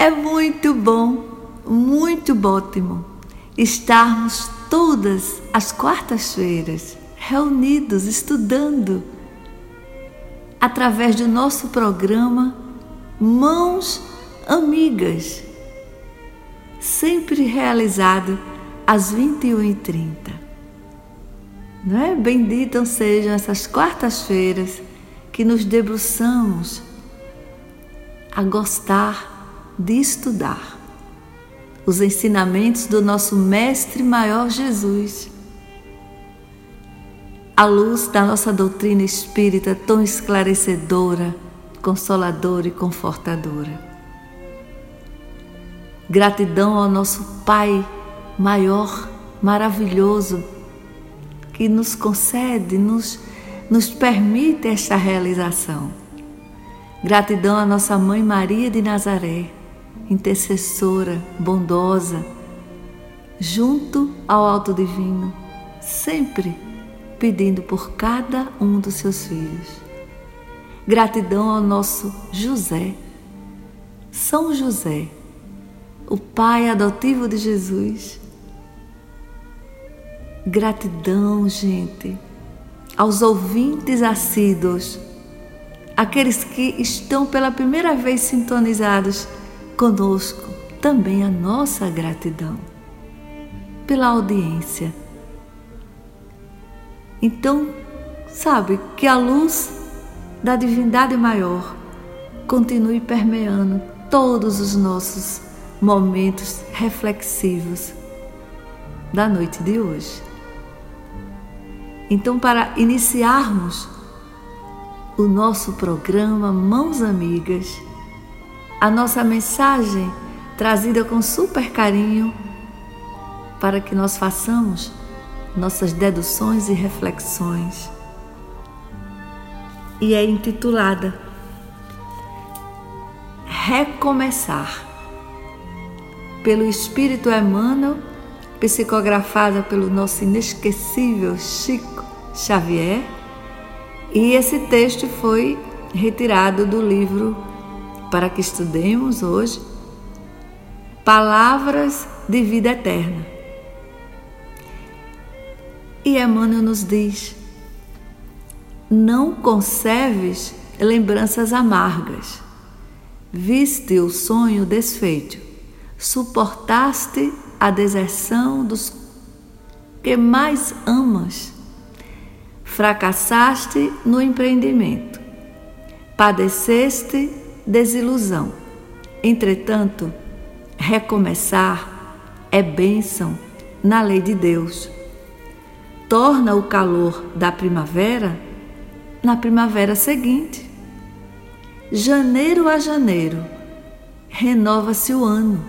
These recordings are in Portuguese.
É muito bom, muito ótimo estarmos todas as quartas-feiras reunidos estudando através do nosso programa Mãos Amigas, sempre realizado às 21h30. Não é? Benditas sejam essas quartas-feiras que nos debruçamos a gostar de estudar os ensinamentos do nosso Mestre Maior Jesus, à luz da nossa doutrina espírita tão esclarecedora, consoladora e confortadora. Gratidão ao nosso Pai maior, maravilhoso, que nos concede, nos, nos permite esta realização. Gratidão à nossa Mãe Maria de Nazaré, intercessora, bondosa, junto ao Alto Divino, sempre pedindo por cada um dos seus filhos. Gratidão ao nosso José, São José, o pai adotivo de Jesus. Gratidão, gente, aos ouvintes assíduos aqueles que estão pela primeira vez sintonizados conosco, também a nossa gratidão pela audiência. Então, sabe, que a luz da divindade maior continue permeando todos os nossos momentos reflexivos da noite de hoje. Então, para iniciarmos o nosso programa Mãos Amigas, a nossa mensagem trazida com super carinho para que nós façamos nossas deduções e reflexões. E é intitulada Recomeçar, pelo Espírito Emmanuel, psicografada pelo nosso inesquecível Chico Xavier e esse texto foi retirado do livro para que estudemos hoje Palavras de Vida Eterna. E Emmanuel nos diz: Não conserves lembranças amargas. Viste o sonho desfeito, suportaste a deserção dos que mais amas fracassaste no empreendimento, padeceste desilusão. Entretanto, recomeçar é bênção na lei de Deus. Torna o calor da primavera na primavera seguinte. Janeiro a janeiro, renova-se o ano,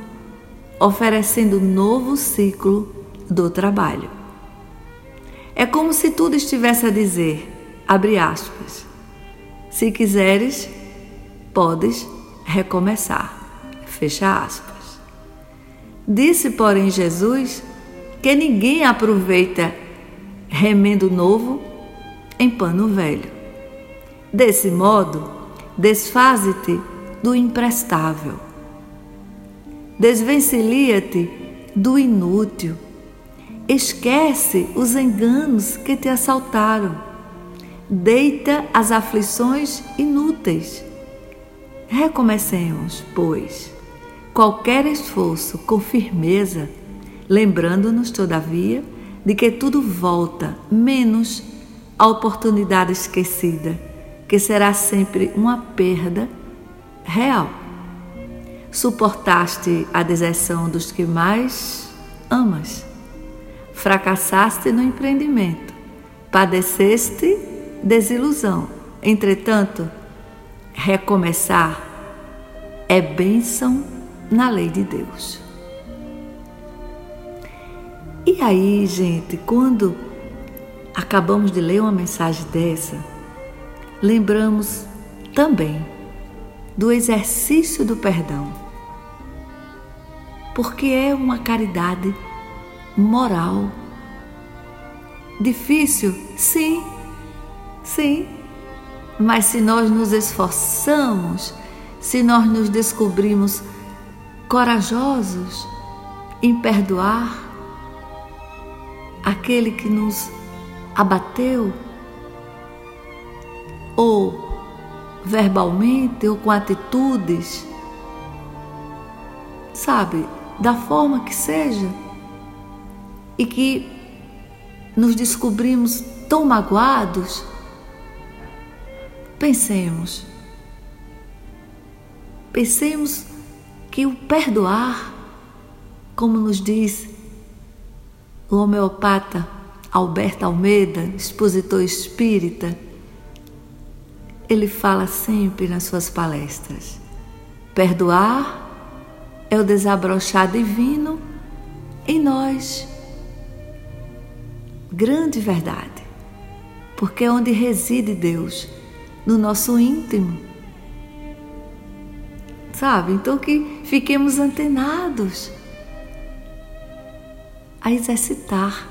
oferecendo novo ciclo do trabalho. É como se tudo estivesse a dizer, abre aspas, se quiseres, podes recomeçar, fecha aspas. Disse, porém, Jesus que ninguém aproveita remendo novo em pano velho. Desse modo, desfaze-te do imprestável. Desvencilha-te do inútil Esquece os enganos que te assaltaram. Deita as aflições inúteis. Recomecemos, pois, qualquer esforço com firmeza, lembrando-nos, todavia, de que tudo volta, menos a oportunidade esquecida, que será sempre uma perda real. Suportaste a deserção dos que mais amas fracassaste no empreendimento, padeceste desilusão. Entretanto, recomeçar é bênção na lei de Deus. E aí, gente, quando acabamos de ler uma mensagem dessa, lembramos também do exercício do perdão, porque é uma caridade moral. Difícil? Sim, sim. Mas se nós nos esforçamos, se nós nos descobrimos corajosos em perdoar aquele que nos abateu, ou verbalmente ou com atitudes, sabe, da forma que seja, e que nos descobrimos tão magoados, pensemos, pensemos que o perdoar, como nos diz o homeopata Alberto Almeida, expositor espírita, ele fala sempre nas suas palestras: perdoar é o desabrochar divino em nós. Grande verdade, porque é onde reside Deus, no nosso íntimo. Sabe? Então que fiquemos antenados a exercitar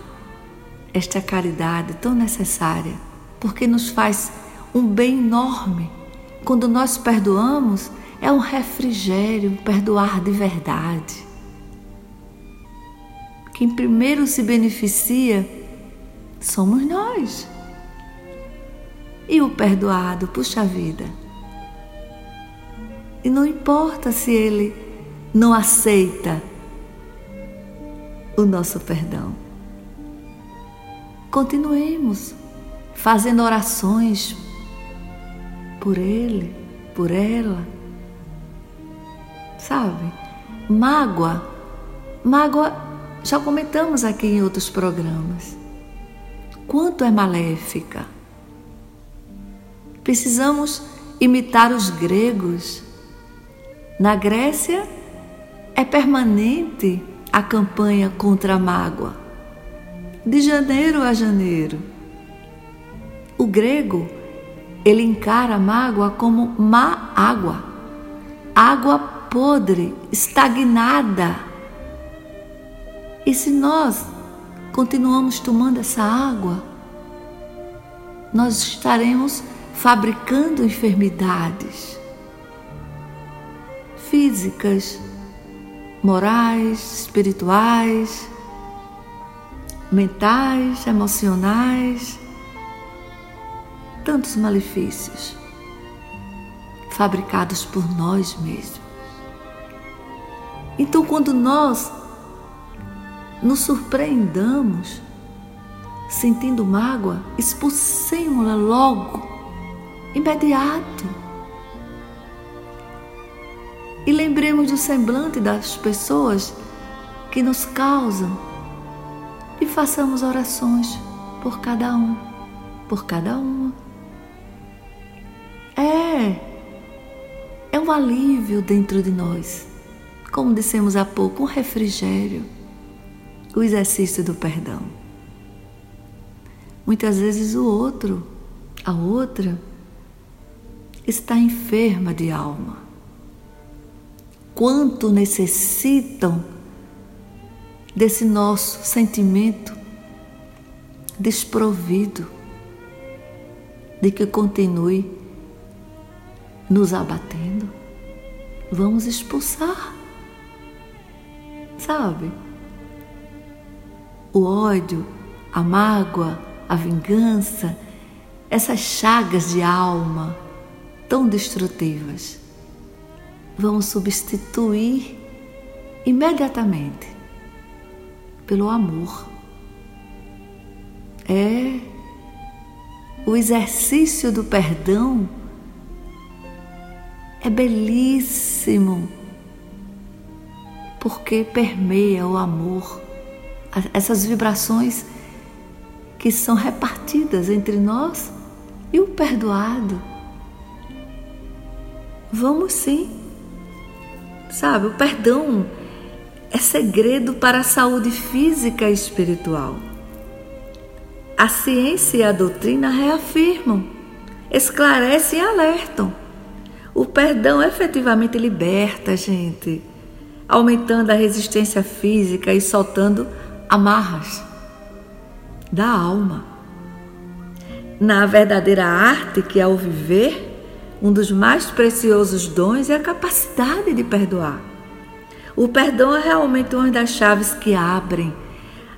esta caridade tão necessária, porque nos faz um bem enorme. Quando nós perdoamos, é um refrigério, perdoar de verdade. Quem primeiro se beneficia somos nós. E o perdoado, puxa vida. E não importa se ele não aceita o nosso perdão. Continuemos fazendo orações por ele, por ela. Sabe? Mágoa. Mágoa, já comentamos aqui em outros programas. Quanto é maléfica. Precisamos imitar os gregos. Na Grécia, é permanente a campanha contra a mágoa. De janeiro a janeiro. O grego ele encara a mágoa como má água, água podre, estagnada. E se nós continuamos tomando essa água, nós estaremos fabricando enfermidades físicas, morais, espirituais, mentais, emocionais tantos malefícios fabricados por nós mesmos. Então, quando nós nos surpreendamos sentindo mágoa, expulsemos-la logo, imediato. E lembremos do semblante das pessoas que nos causam e façamos orações por cada um, por cada uma. É, é um alívio dentro de nós. Como dissemos há pouco, um refrigério, o exercício do perdão. Muitas vezes o outro, a outra, está enferma de alma. Quanto necessitam desse nosso sentimento desprovido de que continue nos abatendo, vamos expulsar. Sabe? O ódio, a mágoa, a vingança, essas chagas de alma tão destrutivas, vamos substituir imediatamente pelo amor. É o exercício do perdão é belíssimo, porque permeia o amor, essas vibrações que são repartidas entre nós e o perdoado. Vamos sim Sabe, o perdão é segredo para a saúde física e espiritual. A ciência e a doutrina reafirmam, esclarecem e alertam. O perdão efetivamente liberta a gente, aumentando a resistência física e soltando amarras da alma. Na verdadeira arte que é o viver, um dos mais preciosos dons é a capacidade de perdoar. O perdão é realmente uma das chaves que abrem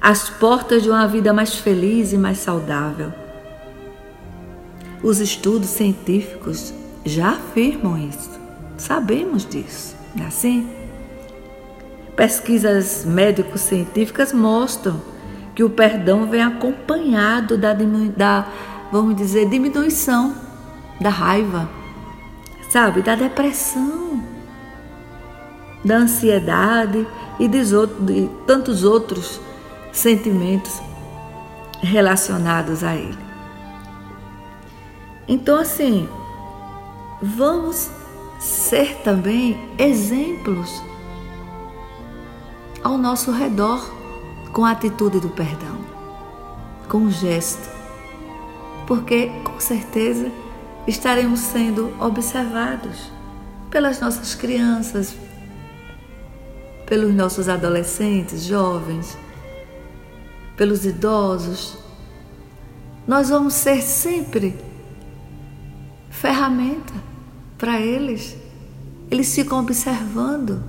as portas de uma vida mais feliz e mais saudável. Os estudos científicos já afirmam isso. Sabemos disso, não é assim? Pesquisas médico-científicas mostram que o perdão vem acompanhado da, da, vamos dizer, diminuição da raiva, sabe, da depressão, da ansiedade e de, tantos outros sentimentos relacionados a ele. Então, assim, vamos ser também exemplos ao nosso redor com a atitude do perdão, com o gesto, porque com certeza estaremos sendo observados pelas nossas crianças, pelos nossos adolescentes, jovens, pelos idosos. Nós vamos ser sempre ferramenta para eles. Eles ficam observando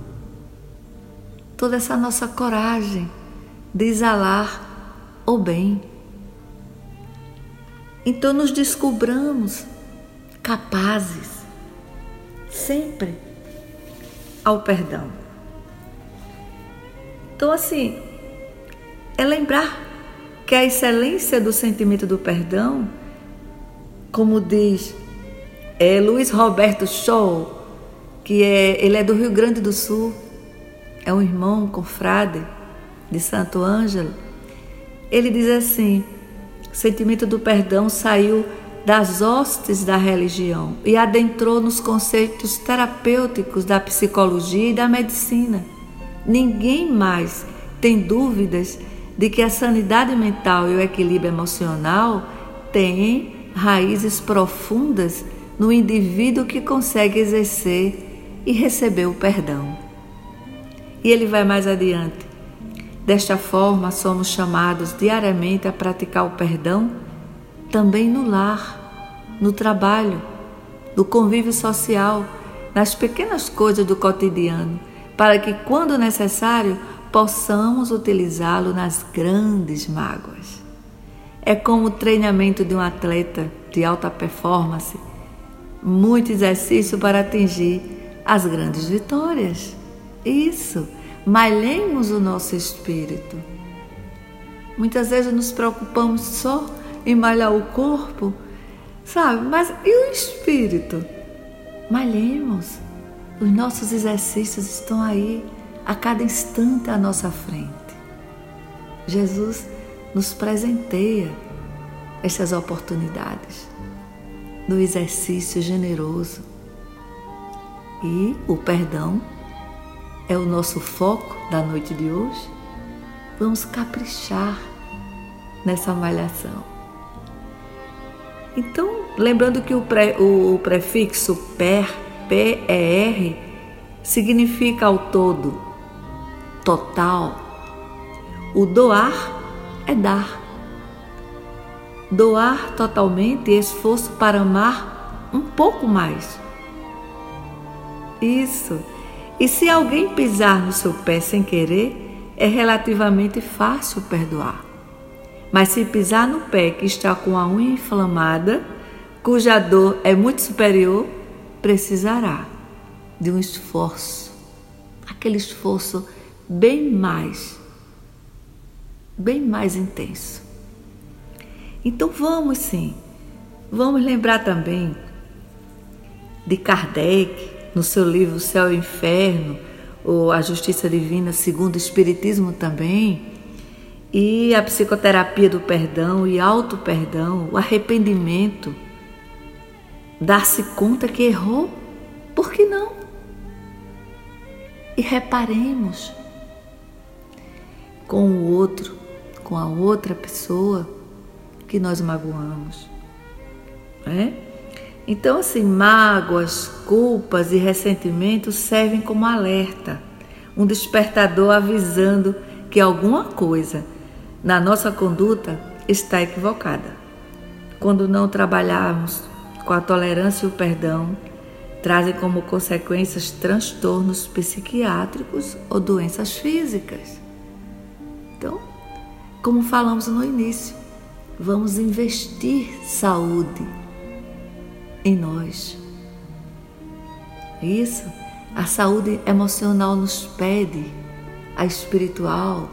toda essa nossa coragem de exalar o bem. Então nos descobramos capazes sempre ao perdão. Então, assim, é lembrar que a excelência do sentimento do perdão, como diz é, Luiz Roberto Shaw, que é, ele é do Rio Grande do Sul, é um irmão confrade de Santo Ângelo, ele diz assim: o sentimento do perdão saiu das hostes da religião e adentrou nos conceitos terapêuticos da psicologia e da medicina. Ninguém mais tem dúvidas de que a sanidade mental e o equilíbrio emocional têm raízes profundas no indivíduo que consegue exercer e receber o perdão. E ele vai mais adiante. Desta forma, somos chamados diariamente a praticar o perdão também no lar, no trabalho, no convívio social, nas pequenas coisas do cotidiano, para que, quando necessário, possamos utilizá-lo nas grandes mágoas. É como o treinamento de um atleta de alta performance, muito exercício para atingir as grandes vitórias. Isso, malhemos o nosso espírito. Muitas vezes nos preocupamos só em malhar o corpo, sabe? Mas e o espírito? Malhemos. Os nossos exercícios estão aí a cada instante à nossa frente. Jesus nos presenteia estas oportunidades do exercício generoso. E o perdão é o nosso foco da noite de hoje. Vamos caprichar nessa malhação. Então, lembrando que o, pré, o, prefixo per, PER, significa ao todo, total. O doar é dar. Doar totalmente esforço para amar um pouco mais. Isso. E se alguém pisar no seu pé sem querer, é relativamente fácil perdoar. Mas se pisar no pé que está com a unha inflamada, cuja dor é muito superior, precisará de um esforço, aquele esforço bem mais, bem mais intenso. Então vamos sim, vamos lembrar também de Kardec, no seu livro Céu e Inferno, ou A Justiça Divina segundo o Espiritismo também, e a psicoterapia do perdão e auto-perdão, o arrependimento, dar-se conta que errou, por que não? e reparemos com o outro, com a outra pessoa que nós magoamos. Né? Então, assim, mágoas, culpas e ressentimentos servem como alerta, um despertador avisando que alguma coisa na nossa conduta está equivocada. Quando não trabalharmos com a tolerância e o perdão, trazem como consequências transtornos psiquiátricos ou doenças físicas. Então, como falamos no início, vamos investir saúde em nós. Isso, a saúde emocional nos pede, a espiritual,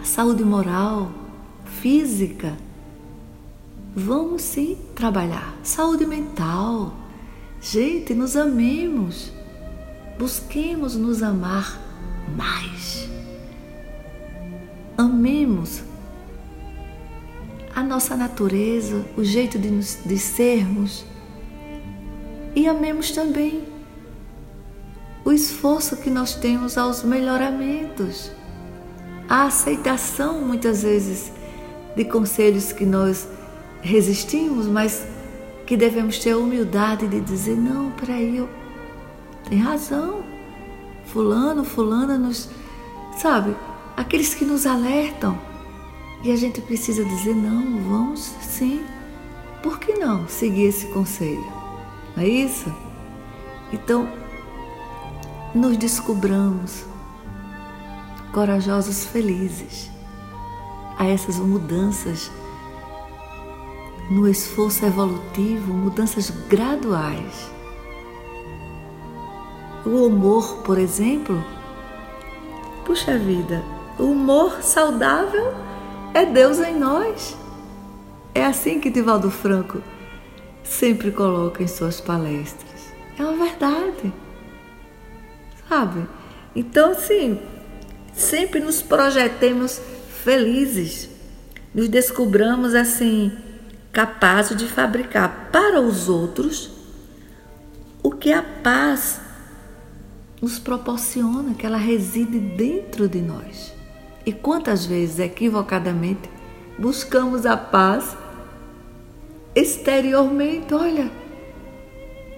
a saúde moral, física. Vamos sim trabalhar. Saúde mental. Gente, nos amemos. Busquemos nos amar mais. Amemos a nossa natureza, o jeito de, nos, de sermos. E amemos também o esforço que nós temos aos melhoramentos, a aceitação muitas vezes de conselhos que nós resistimos, mas que devemos ter a humildade de dizer: não, peraí, eu tem razão. Fulano, fulana nos. Sabe, aqueles que nos alertam. E a gente precisa dizer: não, vamos sim. Por que não seguir esse conselho? Não é isso? Então, nos descobramos corajosos, felizes a essas mudanças no esforço evolutivo, mudanças graduais. O humor, por exemplo, puxa vida, o humor saudável é Deus em nós. É assim que Divaldo Franco sempre coloca em suas palestras. É uma verdade. Sabe? Então, assim, sempre nos projetemos felizes, nos descobramos assim capaz de fabricar para os outros o que a paz nos proporciona, que ela reside dentro de nós. E quantas vezes, equivocadamente, buscamos a paz exteriormente? Olha,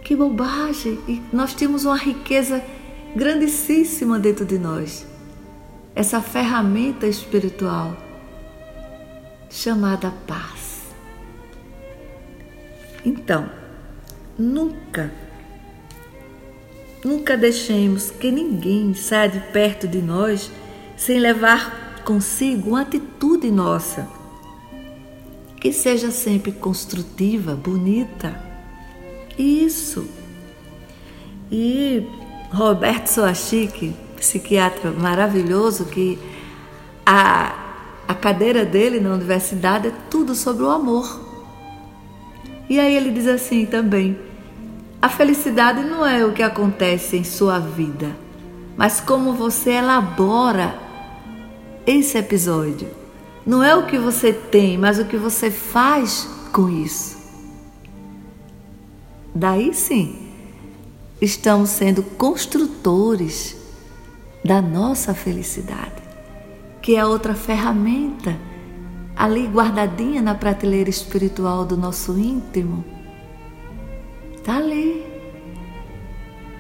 que bobagem! E nós temos uma riqueza grandíssima dentro de nós. Essa ferramenta espiritual chamada paz. Então, nunca, nunca deixemos que ninguém saia de perto de nós sem levar consigo uma atitude nossa, que seja sempre construtiva, bonita. Isso. E Roberto Soachique, psiquiatra maravilhoso, que a, a cadeira dele na universidade é tudo sobre o amor. E aí ele diz assim também: a felicidade não é o que acontece em sua vida, mas como você elabora esse episódio. Não é o que você tem, mas o que você faz com isso. Daí sim, estamos sendo construtores da nossa felicidade, que é outra ferramenta ali guardadinha na prateleira espiritual do nosso íntimo, está ali.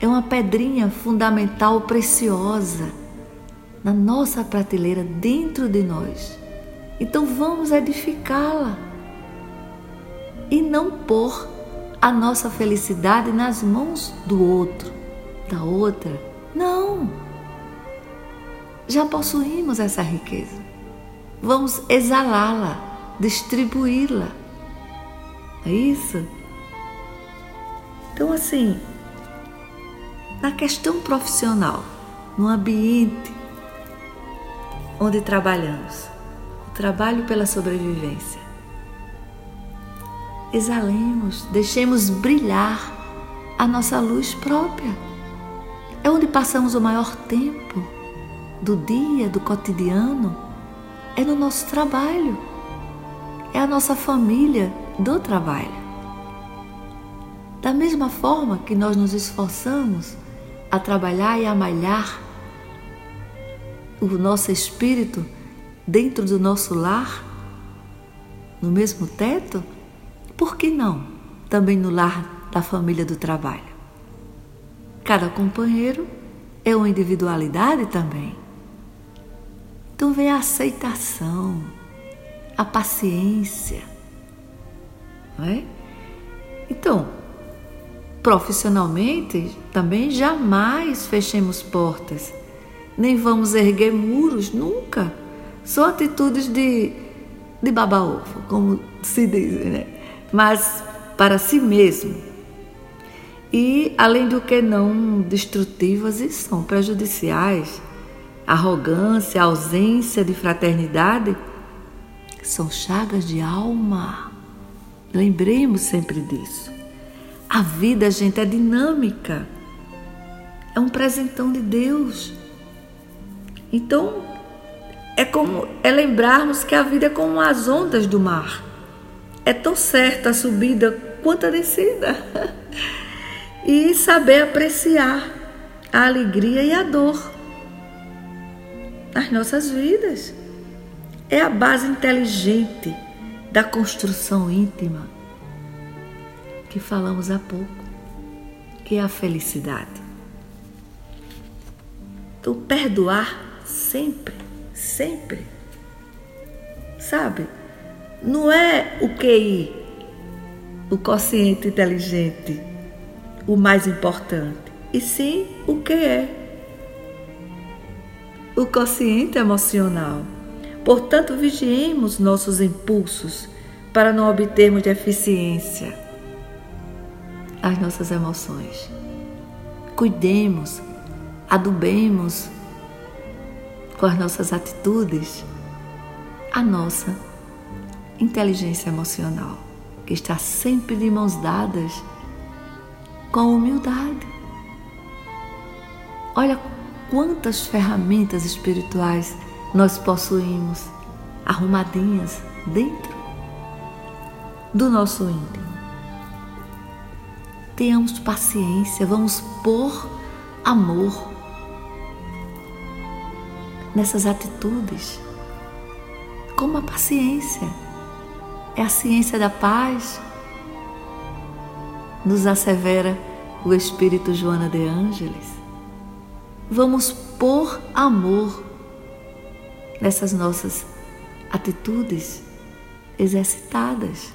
É uma pedrinha fundamental, preciosa, na nossa prateleira, dentro de nós. Então vamos edificá-la e não pôr a nossa felicidade nas mãos do outro, da outra. Não! Já possuímos essa riqueza vamos exalá-la, distribuí-la. É isso? Então, assim, na questão profissional, no ambiente onde trabalhamos, o trabalho pela sobrevivência, exalemos, deixemos brilhar a nossa luz própria. É onde passamos o maior tempo do dia, do cotidiano é no nosso trabalho, é a nossa família do trabalho. Da mesma forma que nós nos esforçamos a trabalhar e a malhar o nosso espírito dentro do nosso lar, no mesmo teto? Por que não também no lar da família do trabalho? Cada companheiro é uma individualidade também. Então vem a aceitação, a paciência. Não é? Então, profissionalmente, também jamais fechemos portas, nem vamos erguer muros nunca. São atitudes de, de baba-ovo, como se diz, né? Mas para si mesmo. E, além do que, não destrutivas e são prejudiciais arrogância, ausência de fraternidade, são chagas de alma. Lembremos sempre disso. A vida, gente, é dinâmica. É um presentão de Deus. Então, é como é lembrarmos que a vida é como as ondas do mar. É tão certa a subida quanto a descida. E saber apreciar a alegria e a dor nas nossas vidas. É a base inteligente da construção íntima que falamos há pouco, que é a felicidade. Então, perdoar sempre, sempre. Sabe? Não é o QI, o consciente inteligente, o mais importante, e sim o que é o consciente emocional. Portanto, vigiemos nossos impulsos para não obtermos deficiência as nossas emoções. Cuidemos, adubemos com as nossas atitudes a nossa inteligência emocional, que está sempre de mãos dadas com humildade. Olha quantas ferramentas espirituais nós possuímos arrumadinhas dentro do nosso íntimo. Tenhamos paciência, vamos pôr amor nessas atitudes, como a paciência. É a ciência da paz, nos assevera o Espírito Joana de Ângeles vamos pôr amor nessas nossas atitudes exercitadas.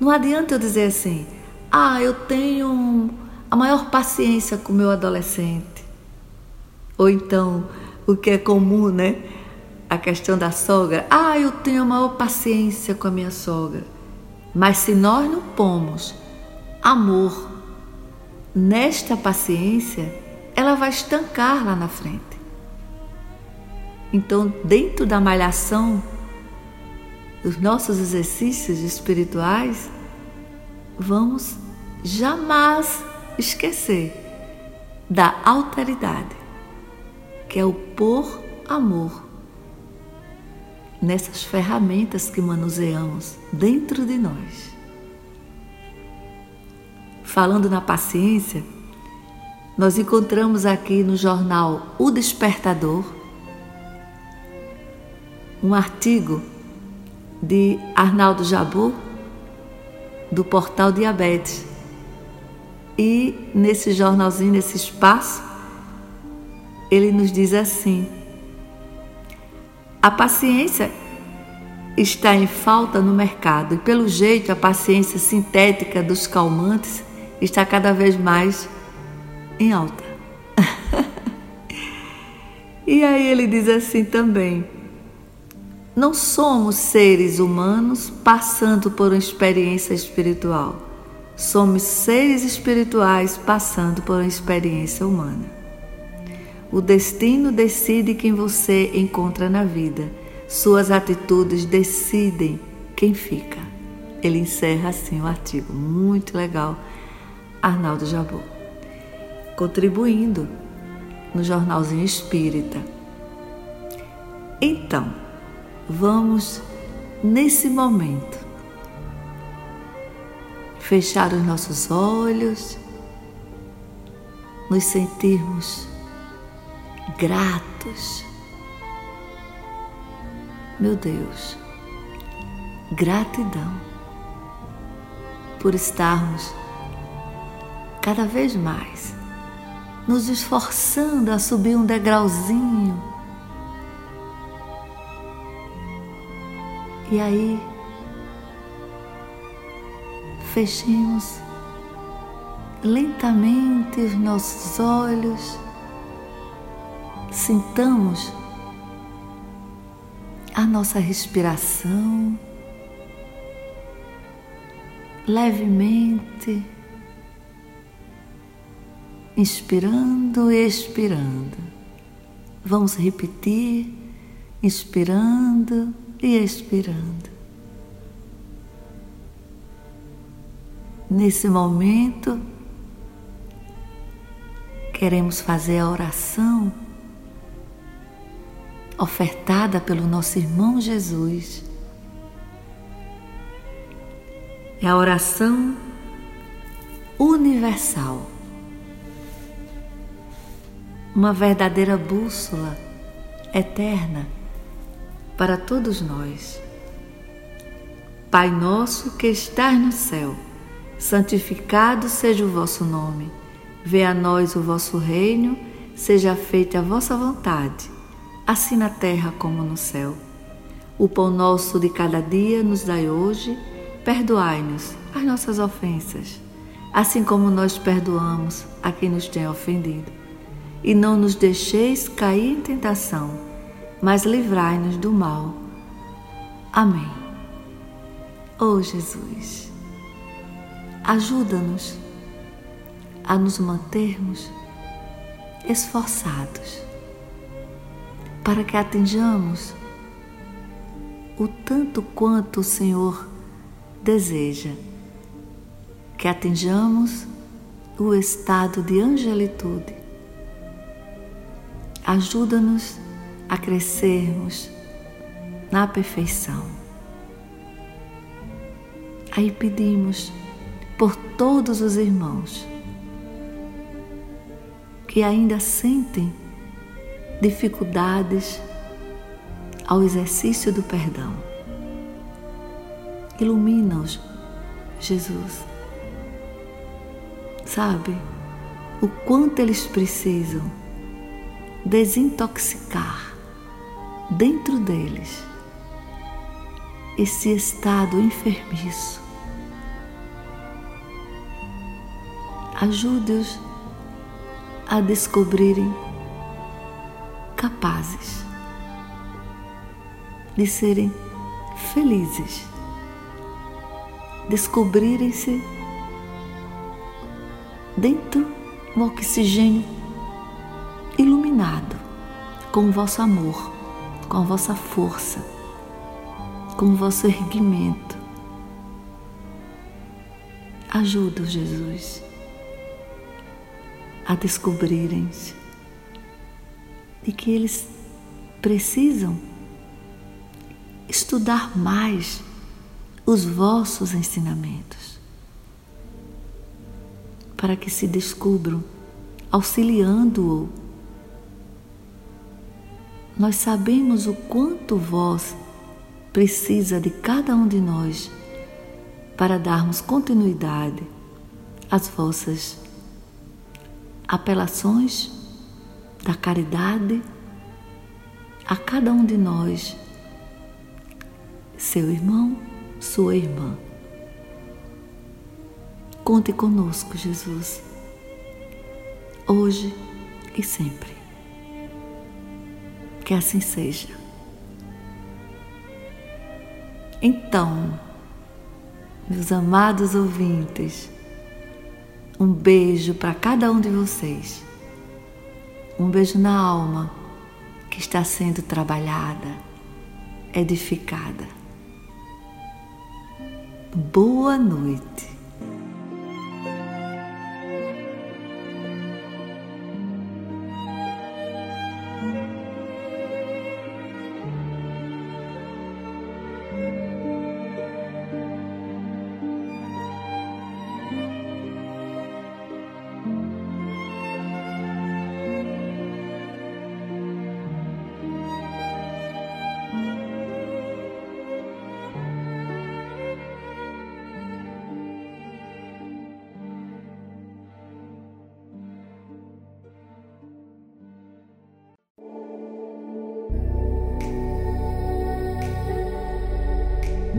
Não adianta eu dizer assim, ah, eu tenho a maior paciência com o meu adolescente. Ou então, o que é comum, né? A questão da sogra. Ah, eu tenho a maior paciência com a minha sogra. Mas se nós não pomos amor nesta paciência, ela vai estancar lá na frente. Então, dentro da malhação dos nossos exercícios espirituais, vamos jamais esquecer da alteridade, que é o pôr amor nessas ferramentas que manuseamos dentro de nós. Falando na paciência, nós encontramos aqui no jornal O Despertador um artigo de Arnaldo Jabu, do portal Diabetes. E nesse jornalzinho, nesse espaço, ele nos diz assim: a paciência está em falta no mercado e, pelo jeito, a paciência sintética dos calmantes está cada vez mais em alta. e aí ele diz assim também: não somos seres humanos passando por uma experiência espiritual. Somos seres espirituais passando por uma experiência humana. O destino decide quem você encontra na vida. Suas atitudes decidem quem fica. Ele encerra assim o artigo. Muito legal, Arnaldo Jabot contribuindo no Jornalzinho Espírita. Então, vamos nesse momento fechar os nossos olhos, nos sentirmos gratos Meu Deus, gratidão por estarmos cada vez mais nos esforçando a subir um degrauzinho. E aí, fechemos lentamente os nossos olhos, sintamos a nossa respiração levemente, inspirando e expirando. Vamos repetir, inspirando e expirando. Nesse momento, queremos fazer a oração ofertada pelo nosso irmão Jesus. É a oração universal, uma verdadeira bússola eterna para todos nós. Pai nosso que estás no céu, santificado seja o vosso nome. Venha a nós o vosso reino, seja feita a vossa vontade assim na terra como no céu. O pão nosso de cada dia nos dai hoje, perdoai-nos as nossas ofensas, assim como nós perdoamos a quem nos tem ofendido. E não nos deixeis cair em tentação, mas livrai-nos do mal. Amém. Oh Jesus, ajuda-nos a nos mantermos esforçados para que atinjamos o tanto quanto o Senhor deseja, que atinjamos o estado de angelitude. Ajuda-nos a crescermos na perfeição. Aí pedimos por todos os irmãos que ainda sentem dificuldades ao exercício do perdão. Ilumina-os, Jesus. Sabe o quanto eles precisam desintoxicar dentro deles esse estado enfermiço. Ajude-os a descobrirem capazes de serem felizes, descobrirem-se dentro do oxigênio com o vosso amor, com a vossa força, com o vosso erguimento. Ajuda, Jesus, a descobrirem-se de que eles precisam estudar mais os vossos ensinamentos, para que se descubram auxiliando-o. Nós sabemos o quanto vós precisa de cada um de nós para darmos continuidade às vossas apelações da caridade a cada um de nós, seu irmão, sua irmã. Conte conosco, Jesus, hoje e sempre. Que assim seja. Então, meus amados ouvintes, um beijo para cada um de vocês. Um beijo na alma que está sendo trabalhada, edificada. Boa noite.